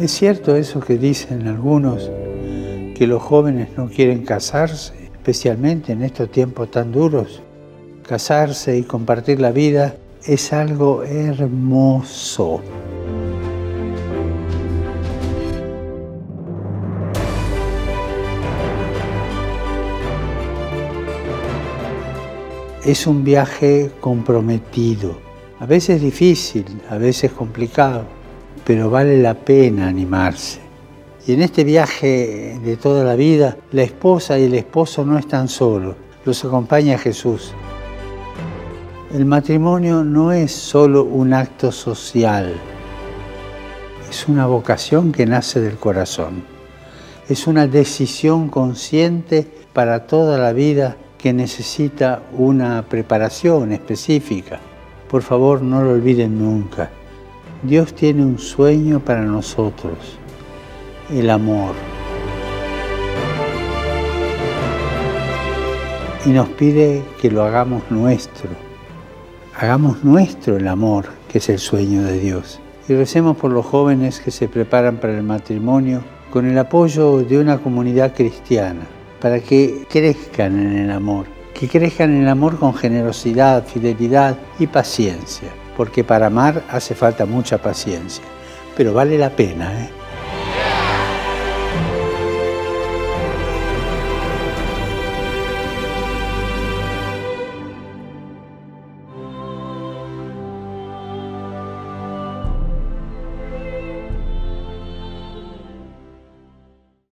Es cierto eso que dicen algunos, que los jóvenes no quieren casarse, especialmente en estos tiempos tan duros. Casarse y compartir la vida es algo hermoso. Es un viaje comprometido, a veces difícil, a veces complicado, pero vale la pena animarse. Y en este viaje de toda la vida, la esposa y el esposo no están solos, los acompaña Jesús. El matrimonio no es solo un acto social, es una vocación que nace del corazón. Es una decisión consciente para toda la vida que necesita una preparación específica. Por favor, no lo olviden nunca. Dios tiene un sueño para nosotros, el amor. Y nos pide que lo hagamos nuestro. Hagamos nuestro el amor, que es el sueño de Dios. Y recemos por los jóvenes que se preparan para el matrimonio con el apoyo de una comunidad cristiana, para que crezcan en el amor, que crezcan en el amor con generosidad, fidelidad y paciencia porque para amar hace falta mucha paciencia, pero vale la pena. ¿eh?